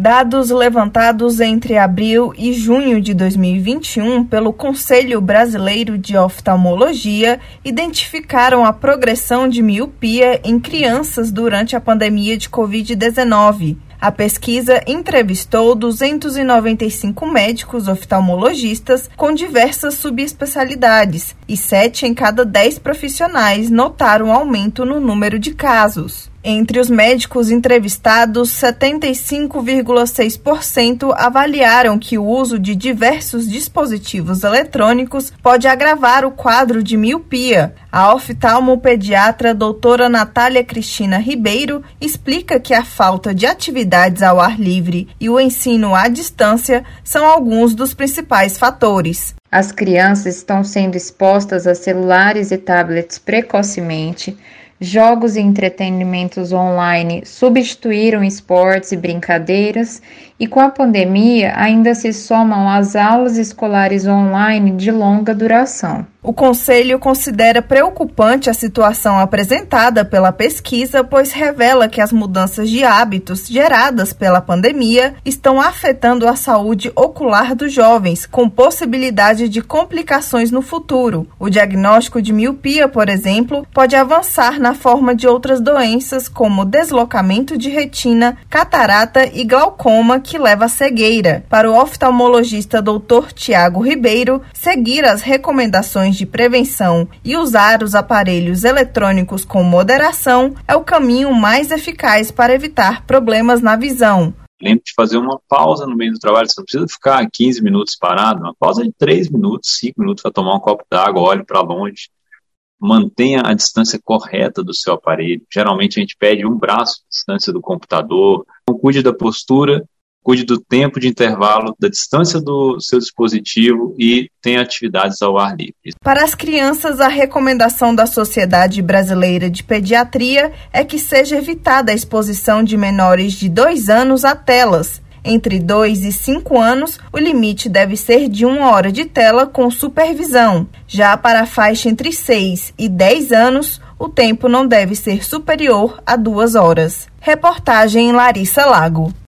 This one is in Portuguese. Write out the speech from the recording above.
Dados levantados entre abril e junho de 2021 pelo Conselho Brasileiro de Oftalmologia identificaram a progressão de miopia em crianças durante a pandemia de Covid-19. A pesquisa entrevistou 295 médicos oftalmologistas com diversas subespecialidades e sete em cada dez profissionais notaram aumento no número de casos. Entre os médicos entrevistados, 75,6% avaliaram que o uso de diversos dispositivos eletrônicos pode agravar o quadro de miopia. A oftalmopediatra doutora Natália Cristina Ribeiro explica que a falta de atividades ao ar livre e o ensino à distância são alguns dos principais fatores. As crianças estão sendo expostas a celulares e tablets precocemente Jogos e entretenimentos online substituíram esportes e brincadeiras, e com a pandemia ainda se somam as aulas escolares online de longa duração. O Conselho considera preocupante a situação apresentada pela pesquisa, pois revela que as mudanças de hábitos geradas pela pandemia estão afetando a saúde ocular dos jovens, com possibilidade de complicações no futuro. O diagnóstico de miopia, por exemplo, pode avançar na forma de outras doenças, como deslocamento de retina, catarata e glaucoma, que leva à cegueira. Para o oftalmologista Dr. Tiago Ribeiro, seguir as recomendações ações de prevenção e usar os aparelhos eletrônicos com moderação é o caminho mais eficaz para evitar problemas na visão. Lembre de fazer uma pausa no meio do trabalho, você não precisa ficar 15 minutos parado, uma pausa de 3 minutos, 5 minutos para tomar um copo d'água, olhe para longe. Mantenha a distância correta do seu aparelho. Geralmente a gente pede um braço de distância do computador. Então, cuide da postura cuide do tempo de intervalo, da distância do seu dispositivo e tenha atividades ao ar livre. Para as crianças, a recomendação da Sociedade Brasileira de Pediatria é que seja evitada a exposição de menores de 2 anos a telas. Entre 2 e 5 anos, o limite deve ser de uma hora de tela com supervisão. Já para a faixa entre 6 e 10 anos, o tempo não deve ser superior a duas horas. Reportagem Larissa Lago.